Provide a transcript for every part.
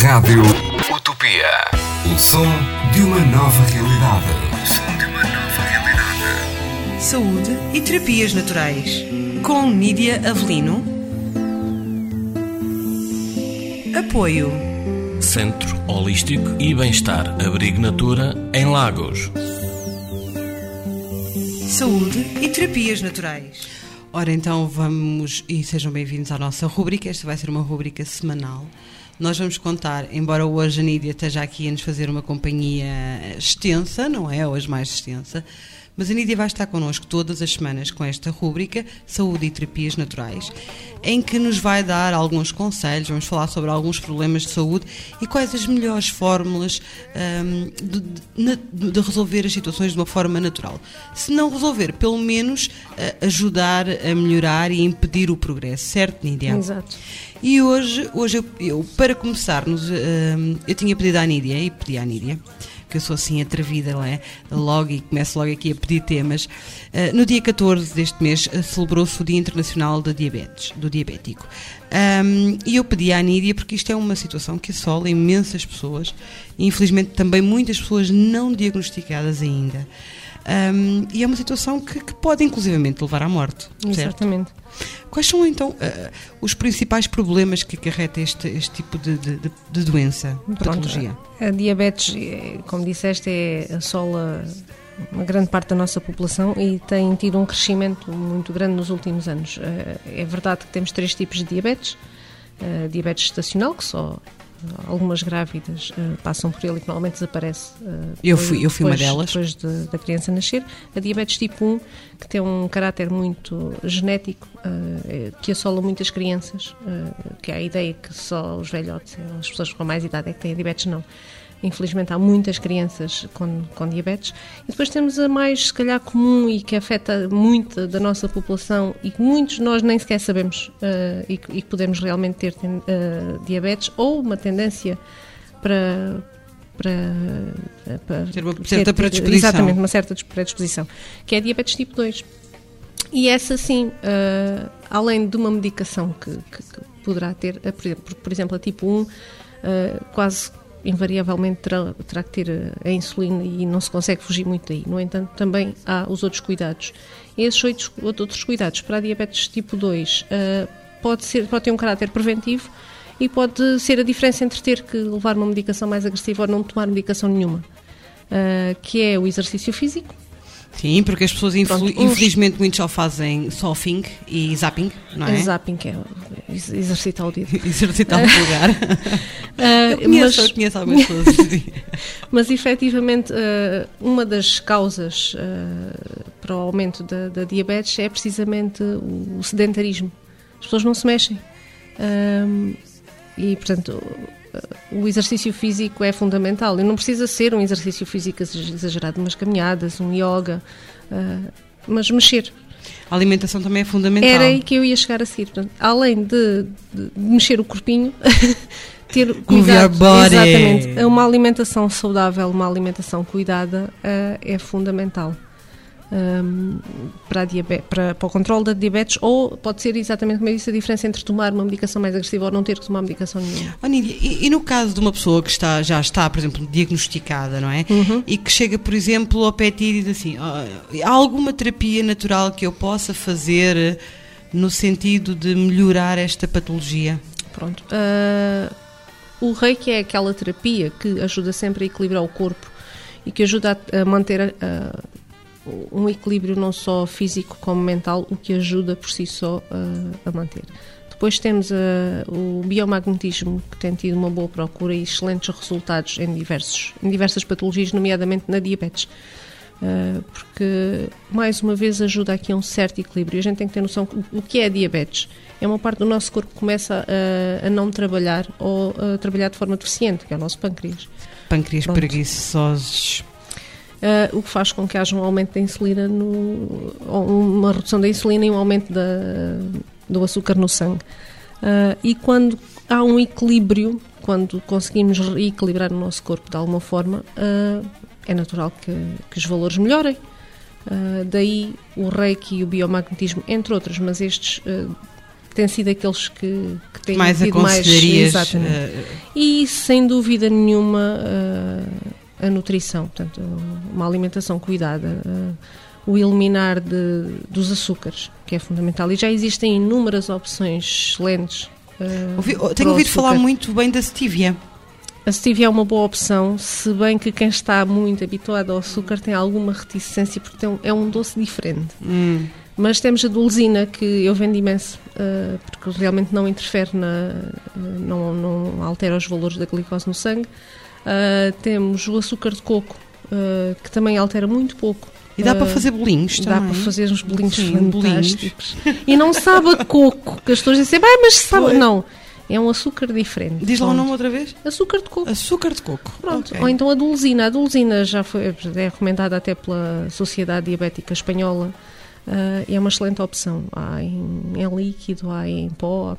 Rádio Utopia. O som de uma nova realidade. O som de uma nova realidade. Saúde e terapias naturais. Com Nídia Avelino. Apoio. Centro Holístico e Bem-Estar Abrigo Natura em Lagos. Saúde e terapias naturais. Ora, então vamos e sejam bem-vindos à nossa rubrica. Esta vai ser uma rubrica semanal. Nós vamos contar, embora hoje a Nídia esteja aqui a nos fazer uma companhia extensa, não é? Hoje mais extensa, mas a Nídia vai estar connosco todas as semanas com esta rúbrica Saúde e Terapias Naturais, em que nos vai dar alguns conselhos, vamos falar sobre alguns problemas de saúde e quais as melhores fórmulas um, de, de, de, resolver as situações de uma forma natural. Se não resolver, pelo menos uh, ajudar a melhorar e impedir o progresso, certo, Nídia? Exato. E hoje, hoje eu, eu para começarmos, uh, eu tinha pedido à Nídia e pedi à Nídia que eu sou assim atrevida, não é? Logo e começo logo aqui a pedir temas. Uh, no dia 14 deste mês uh, celebrou-se o Dia Internacional da Diabetes, do Diabético. Um, e eu pedi à Nídia, porque isto é uma situação que assola imensas pessoas, e infelizmente também muitas pessoas não diagnosticadas ainda. Um, e é uma situação que, que, pode inclusivamente levar à morte. Exatamente. Quais são então uh, os principais problemas que acarreta este, este tipo de, de, de doença, Pronto, patologia? A diabetes, eh, como disseste, é assola uma grande parte da nossa população e tem tido um crescimento muito grande nos últimos anos. Eh, é verdade que temos três tipos de diabetes. diabetes estacional, que só algumas grávidas uh, passam por ele e normalmente desaparece. Uh, eu fui, eu fui depois, uma delas. Depois de, da criança nascer. A diabetes tipo 1, que tem um caráter muito genético, uh, que assola muitas crianças, que há a ideia que só os velhotes, as pessoas com mais idade é que têm diabetes, não. Infelizmente há muitas crianças com, com diabetes. E depois temos a mais, se calhar, comum e que afeta muito da nossa população e que muitos de nós nem sequer sabemos uh, e, que podemos realmente ter uh, diabetes ou uma tendência para, para, para ter uma certa predisposição. Exatamente, uma certa predisposição, que é diabetes tipo 2. E essa sim, uh, além de uma medicação que, que, que poderá ter, por, por, exemplo, a tipo 1, uh, quase invariavelmente terá, terá, que ter a insulina e não se consegue fugir muito daí. No entanto, também há os outros cuidados. Esses outros cuidados para a diabetes tipo 2 uh, eh, pode, ser, pode ter um caráter preventivo e pode ser a diferença entre ter que levar uma medicação mais agressiva ou não tomar medicação nenhuma, uh, que é o exercício físico, Sim, porque as pessoas infelizmente uns... muitos só fazem surfing e zapping, não é? Zapping, que é exercitar o dedo. exercitar o polegar. uh, eu conheço, mas, eu conheço algumas pessoas. mas efetivamente uh, uma das causas uh, para o aumento da, da, diabetes é precisamente o sedentarismo. As pessoas não se mexem. e portanto o exercício físico é fundamental. E não precisa ser um exercício físico exagerado, umas caminhadas, um yoga, uh, mas mexer. A alimentação também é fundamental. Era aí que eu ia chegar a seguir. Portanto, além de, de, mexer o corpinho, ter cuidado. Exatamente. Uma alimentação saudável, uma alimentação cuidada uh, é fundamental um, para, diabetes, para, para, o controle da diabetes ou pode ser exatamente como eu disse a diferença entre tomar uma medicação mais agressiva ou não ter que tomar medicação nenhuma. Oh, Nídia, e, e, no caso de uma pessoa que está, já está, por exemplo, diagnosticada, não é? Uhum. E que chega, por exemplo, ao pé e diz assim, oh, há alguma terapia natural que eu possa fazer no sentido de melhorar esta patologia? Pronto. Uh, o reiki é aquela terapia que ajuda sempre a equilibrar o corpo e que ajuda a, a manter a, um equilíbrio não só físico como mental, o que ajuda por si só uh, a manter. Depois temos uh, o biomagnetismo, que tem tido uma boa procura e excelentes resultados em, diversos, em diversas patologias, nomeadamente na diabetes. Uh, porque, mais uma vez, ajuda aqui a um certo equilíbrio. A gente tem que ter noção que o que é diabetes. É uma parte do nosso corpo que começa a, a não trabalhar ou a trabalhar de forma deficiente, que é o nosso pâncreas. Pâncreas Pronto. preguiçosos o que faz com que haja um aumento da insulina, no, uma redução da insulina e um aumento da, do açúcar no sangue. Uh, e quando há um equilíbrio, quando conseguimos reequilibrar o nosso corpo de alguma forma, uh, é natural que, que, os valores melhorem. daí o reiki e o biomagnetismo, entre outros, mas estes tem sido aqueles que, que têm Mais tido mais exatamente. eh, E sem dúvida nenhuma eh, a nutrição, portanto, uma alimentação cuidada, eh, o eliminar de, dos açúcares, que é fundamental. E já existem inúmeras opções excelentes. eh, ouvi- para tenho ouvido falar muito bem da stevia. A stevia é uma boa opção, se bem que quem está muito habituado ao açúcar tem alguma reticência, porque é um doce diferente. Hum. Mas temos a dulzina, que eu vendo imenso, eh, porque realmente não interfere, na, não, não altera os valores da glicose no sangue. Eh, temos o açúcar de coco, eh, que também altera muito pouco. E dá Eh, para fazer bolinhos Dá também. para fazer uns bolinhos Sim, bolinhos. fantásticos. E não sabe a coco, que as pessoas dizem, ah, mas sabe. Pois. Não, é um açúcar diferente. Diz lá o nome outra vez? Açúcar de coco. Açúcar de coco. Pronto. Ok. Ou então a dulzina. A dulzina já foi é recomendada até pela Sociedade Diabética Espanhola. ah, é uma excelente opção. Há em, em líquido, há em pó,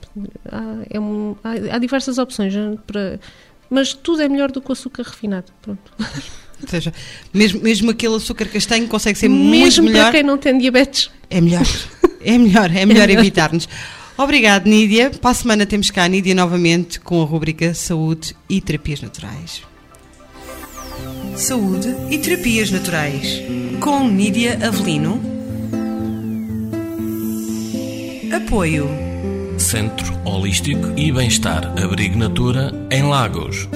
há, é um- há- há diversas opções ah, para. Mas tudo é melhor do que o açúcar refinado. Pronto. Ou seja, mesmo, mesmo aquele açúcar castanho consegue ser muito Mesmo melhor. para quem não tem diabetes. É melhor. É melhor, é melhor evitar-nos. Obrigado, Nídia. Para a semana temos cá a Nídia novamente com a rubrica Saúde e Terapias Naturais. Saúde e terapias naturais. Com Nídia Avelino. Apoio. Centro Holístico e Bem-Estar Abrigo Natura em Lagos.